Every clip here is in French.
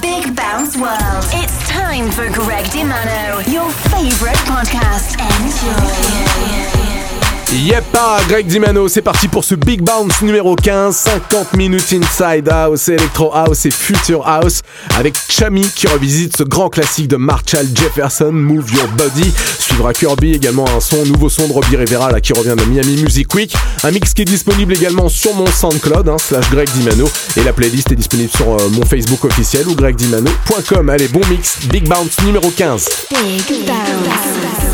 Big Bounce world. It's time for Greg DiMano, your favorite podcast. Enjoy. Yep, ah, Greg Dimano, c'est parti pour ce Big Bounce numéro 15, 50 minutes Inside House, Electro House et Future House, avec Chami qui revisite ce grand classique de Marshall Jefferson, Move Your Body. Suivra Kirby, également un son, nouveau son de Robbie Rivera qui revient de Miami Music Week. Un mix qui est disponible également sur mon SoundCloud, hein, slash Greg Dimano, et la playlist est disponible sur euh, mon Facebook officiel ou gregdimano.com. Allez, bon mix, Big Bounce numéro 15. Big Bounce.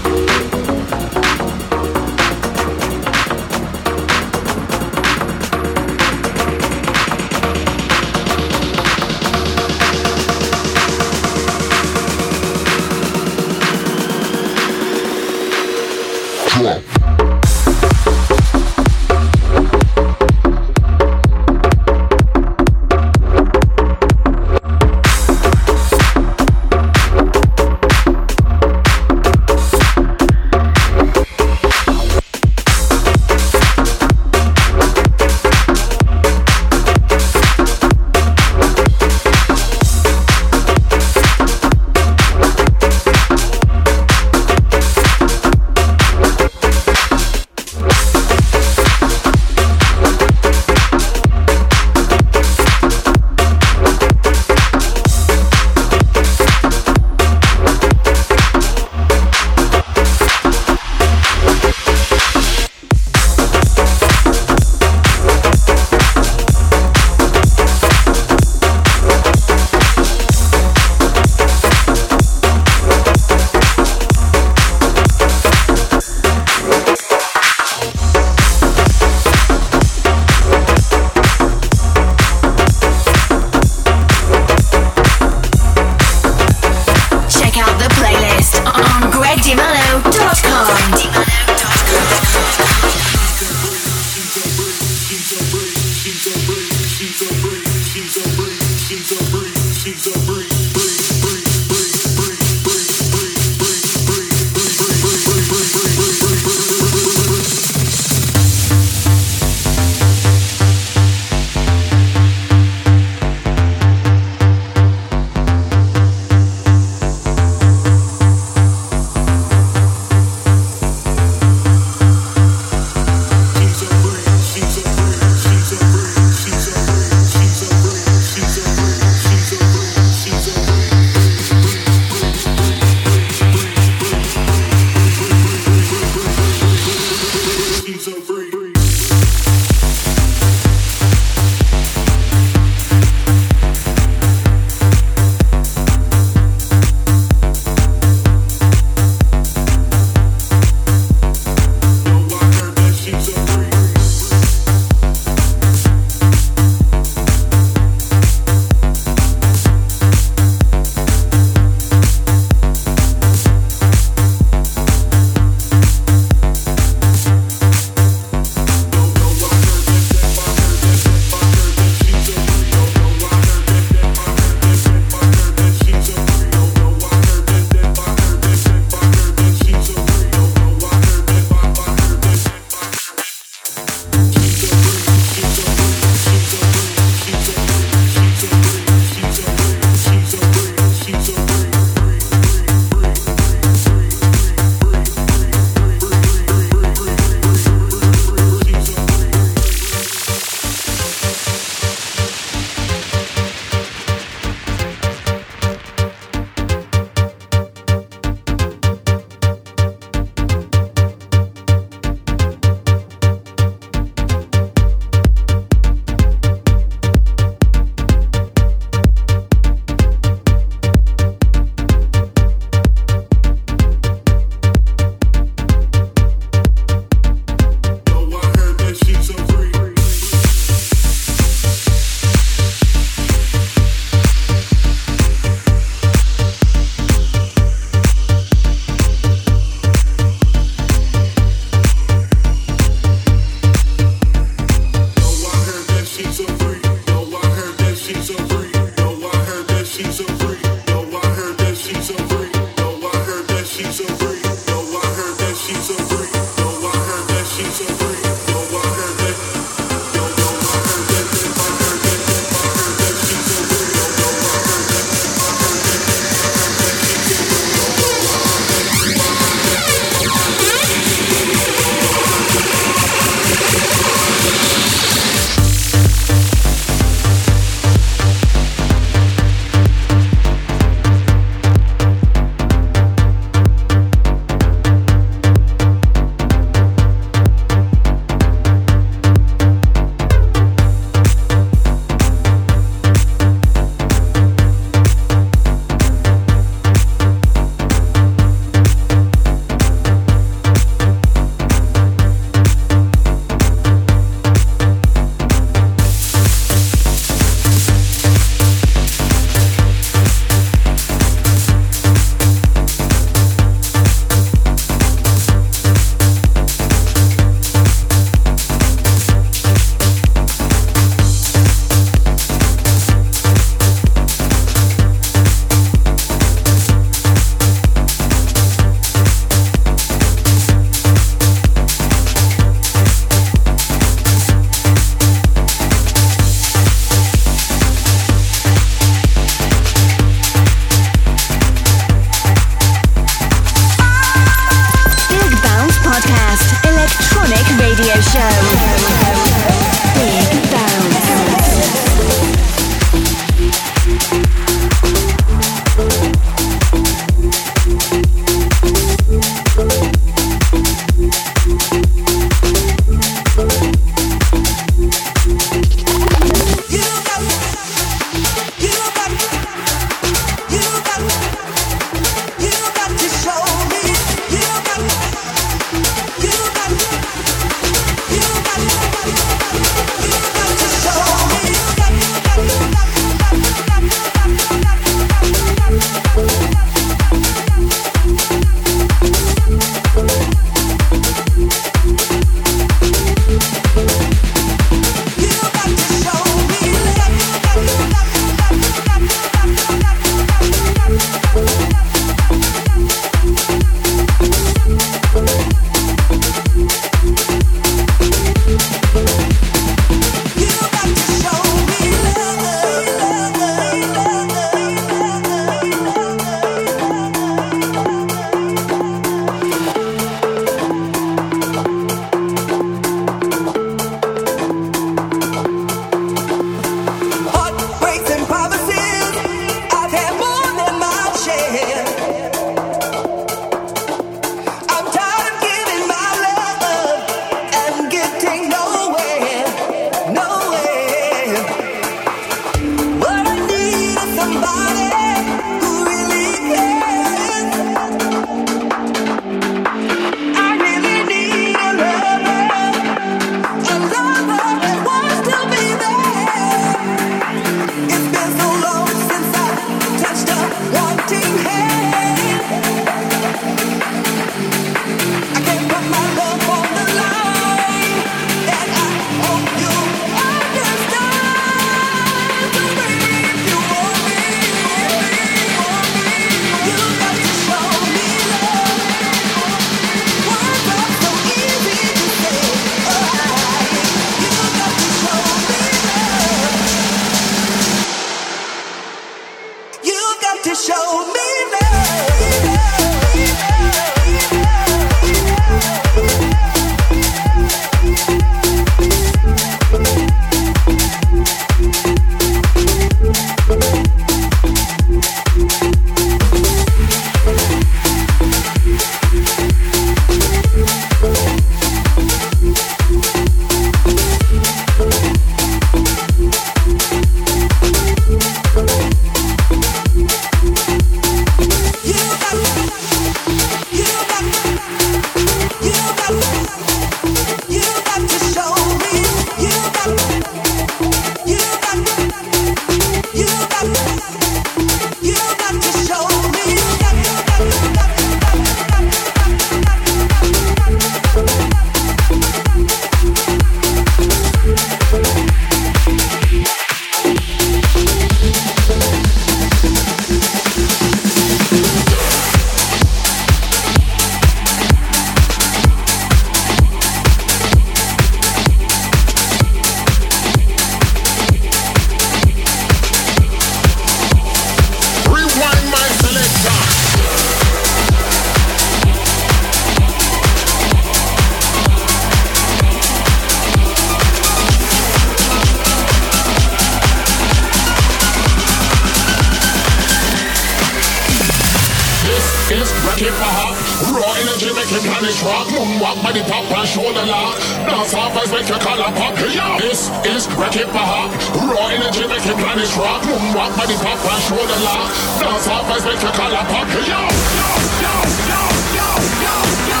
track Moon walk the pop and shoulder lock Dance off as make your collar pop yeah. This is Rocket Baha Raw energy make your planet rock Moon walk the pop and shoulder lock Dance off as make your collar pop yeah. Yo, yo, yo, yo, yo, yo.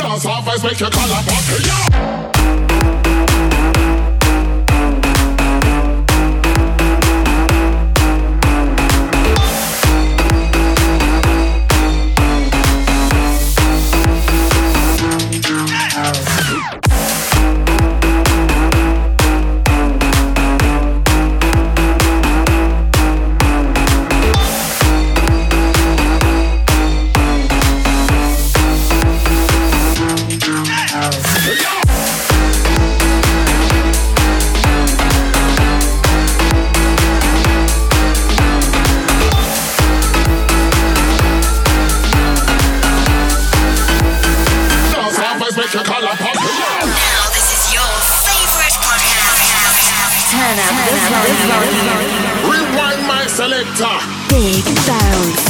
Dance off, make your collar pop, yeah! Now this is your favorite podcast. Turn up, Turn up volume. Rewind my selector. Big bounce.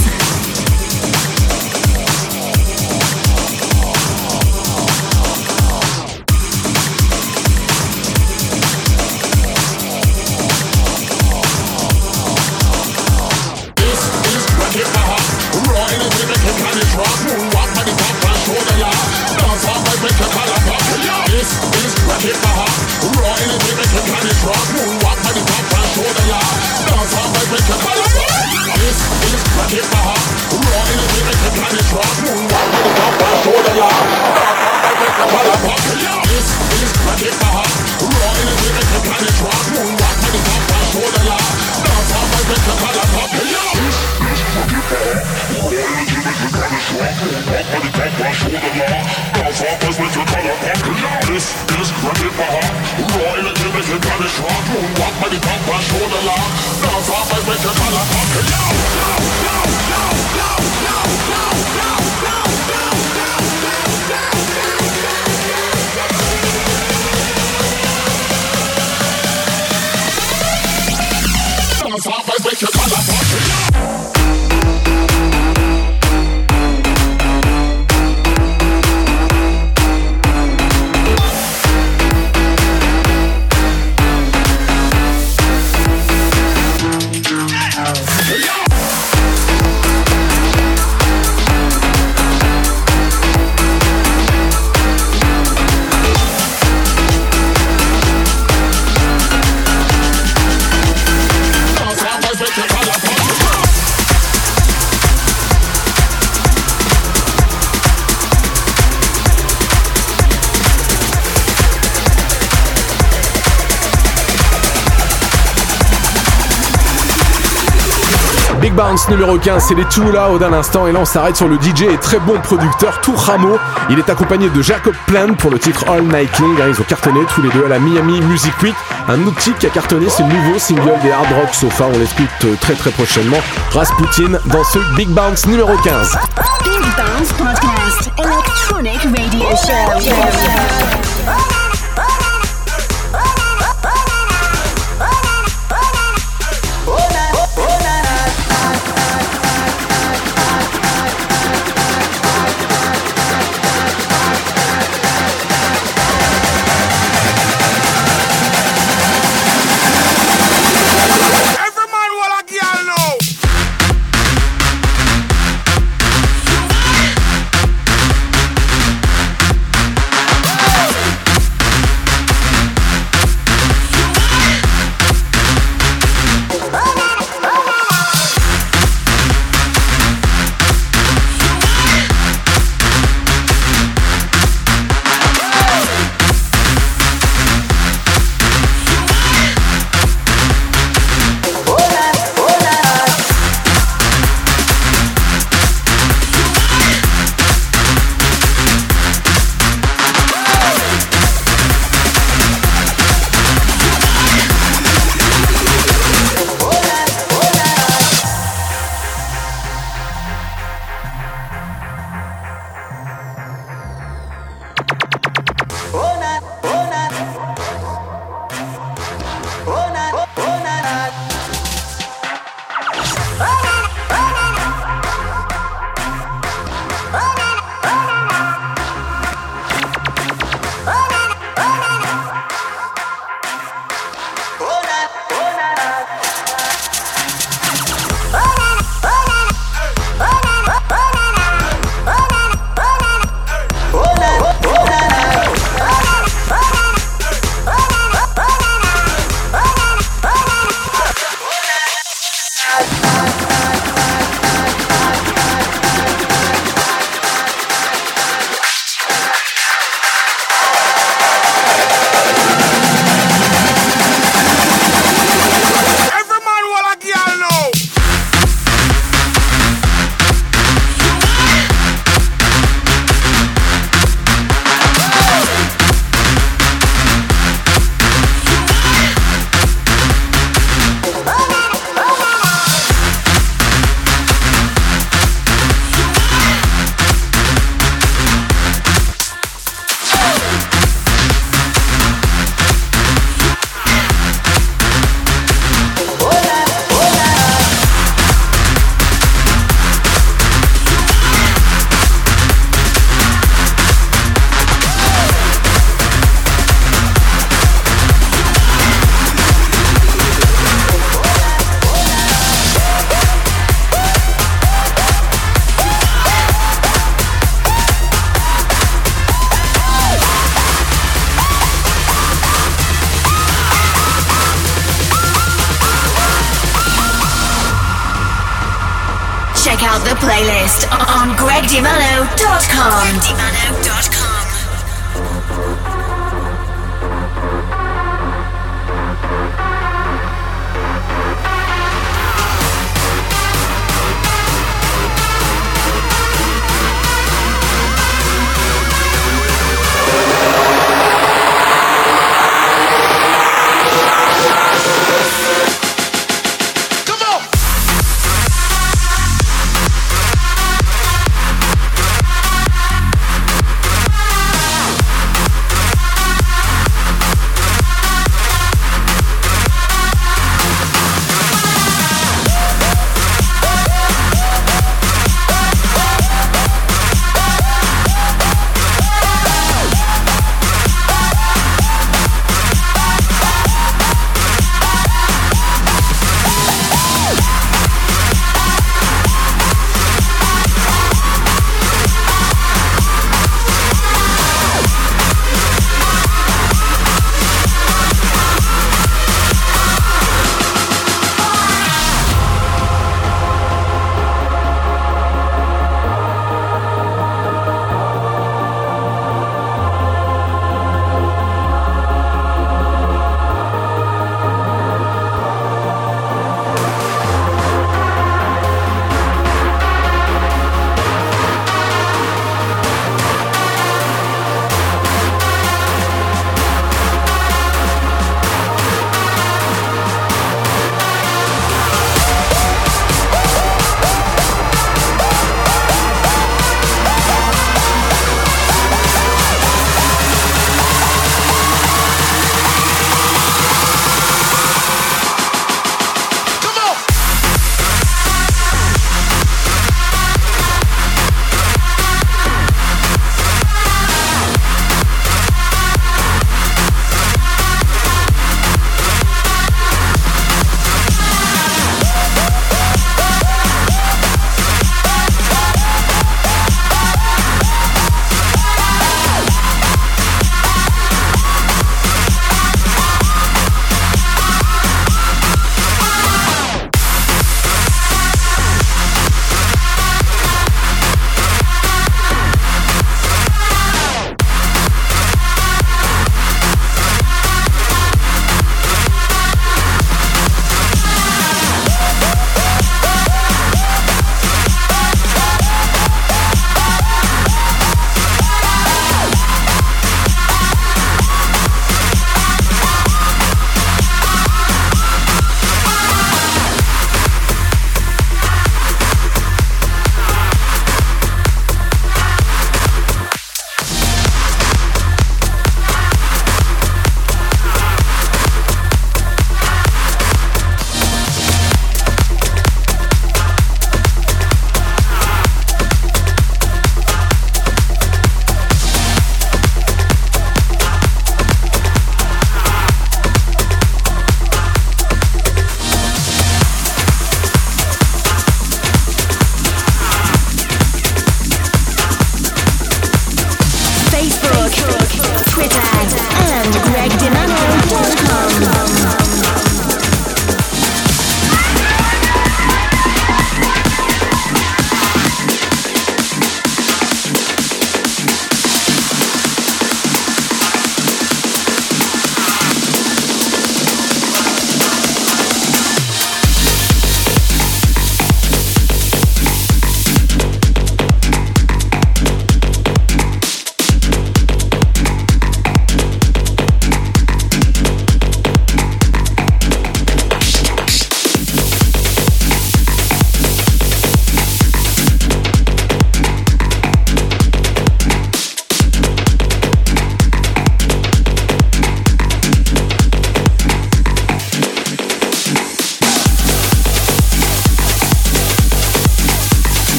numéro 15, c'est les Tula d'un instant. Et là, on s'arrête sur le DJ et très bon producteur, Tour Ramo. Il est accompagné de Jacob Plant pour le titre All Night King. Ils ont cartonné tous les deux à la Miami Music Week. Un autre qui a cartonné, c'est le nouveau single des Hard Rock Sofa. On l'explique euh, très très prochainement. Rasputin dans ce Big Bounce numéro 15.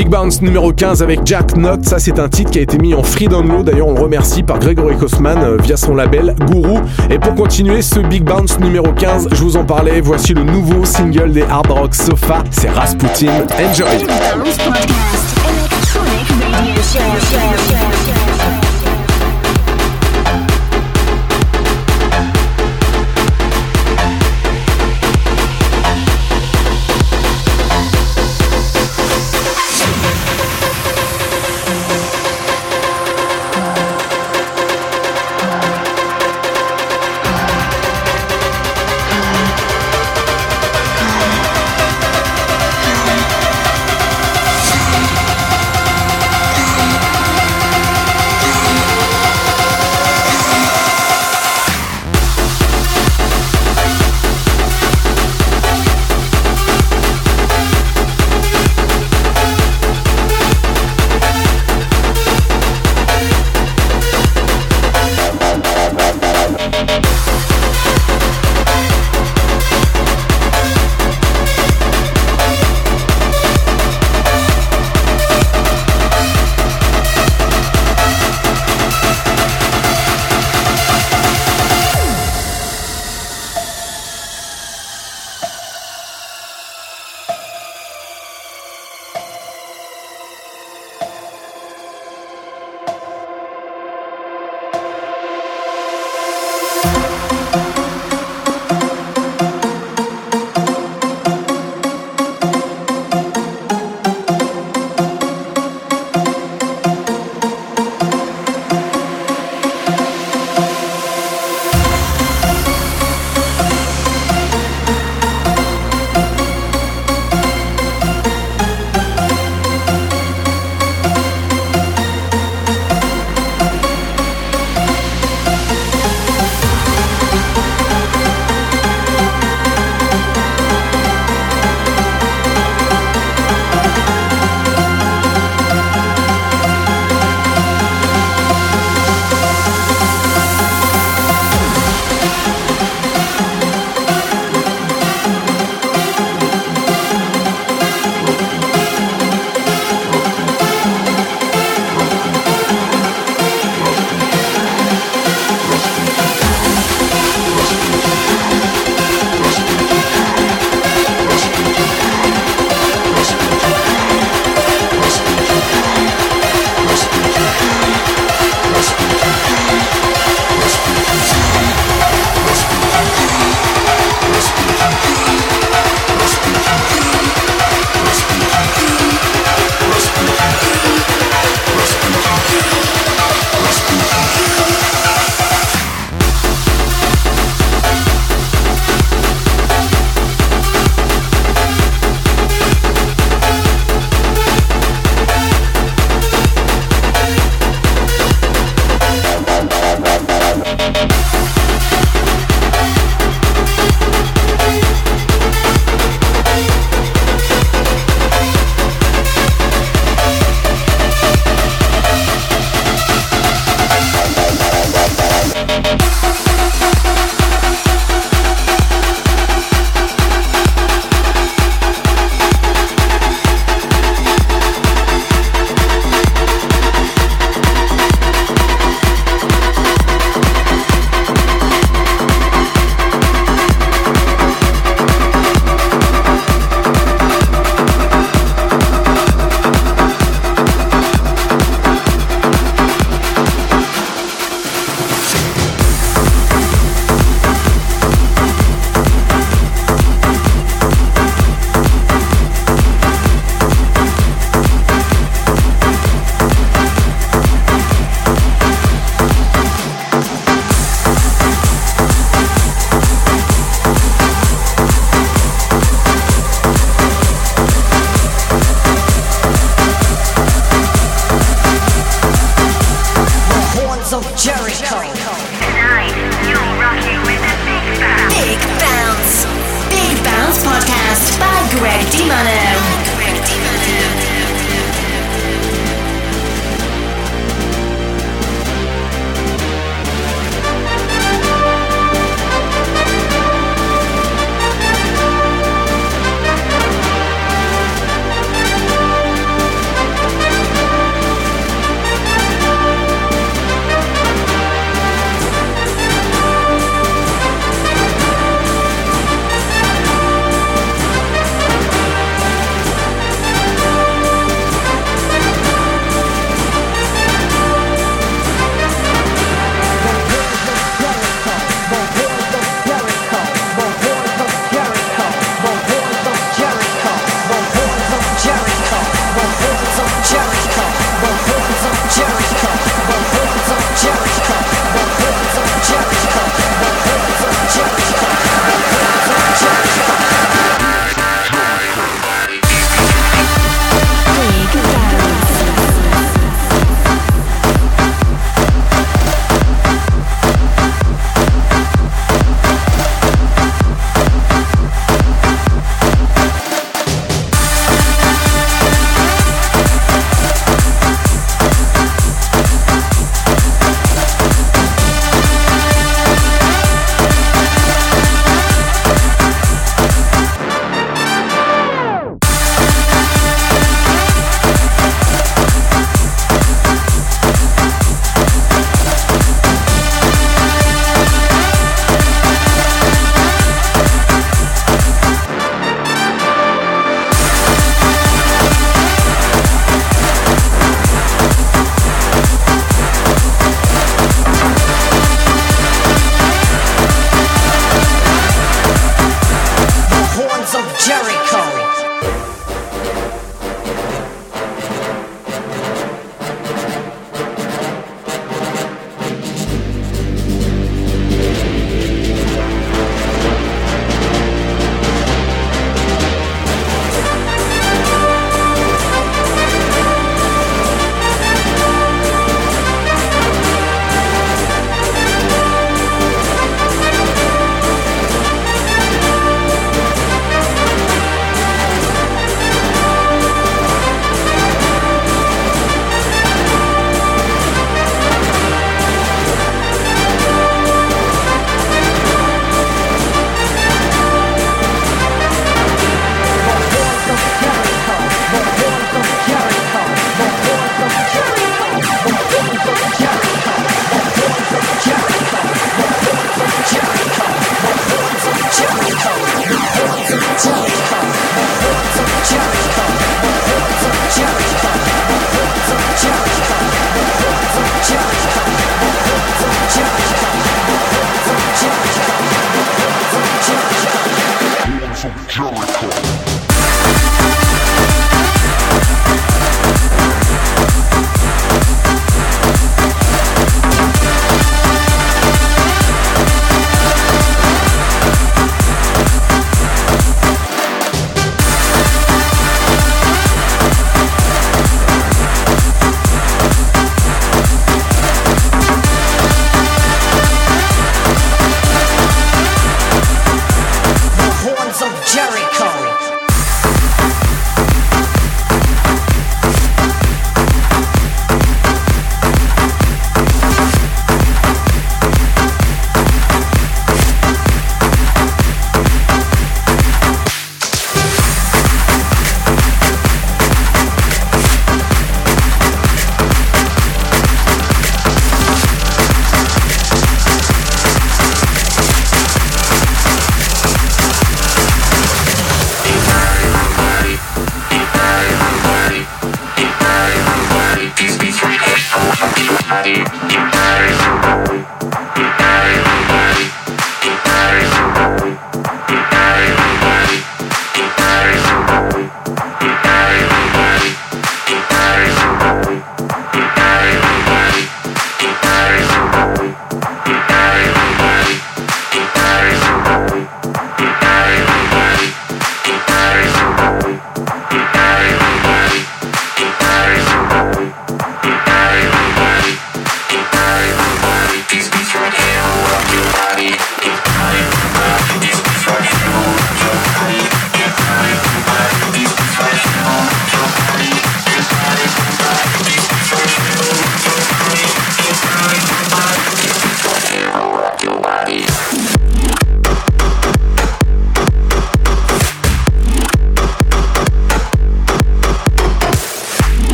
Big Bounce numéro 15 avec Jack Knott. Ça, c'est un titre qui a été mis en free download. D'ailleurs, on le remercie par Gregory Kosman euh, via son label Guru. Et pour continuer ce Big Bounce numéro 15, je vous en parlais. Voici le nouveau single des Hard Rock Sofa. C'est Rasputin. Enjoy.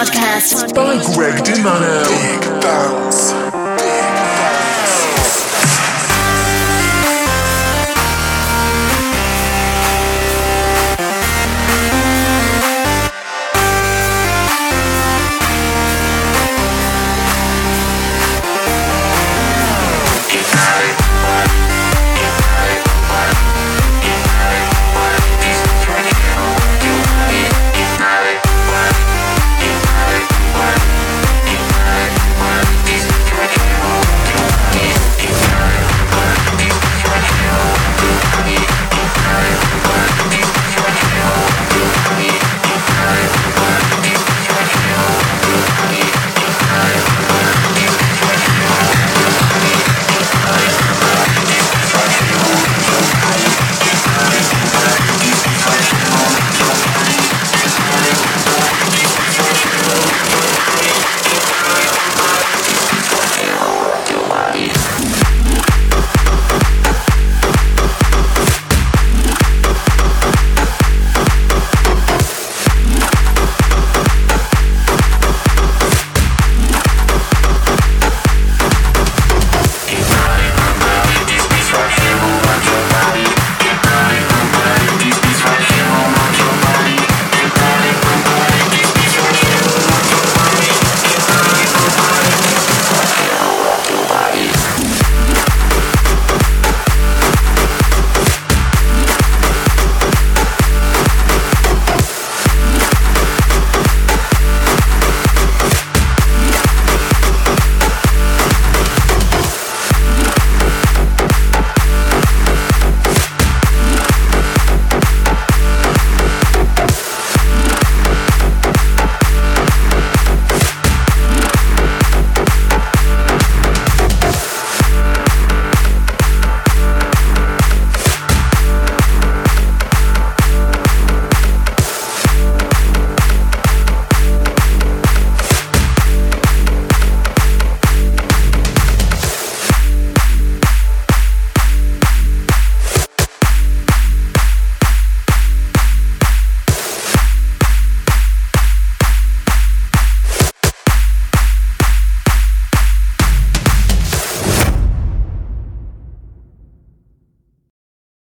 podcast by Greg DiMano. Big Bounce.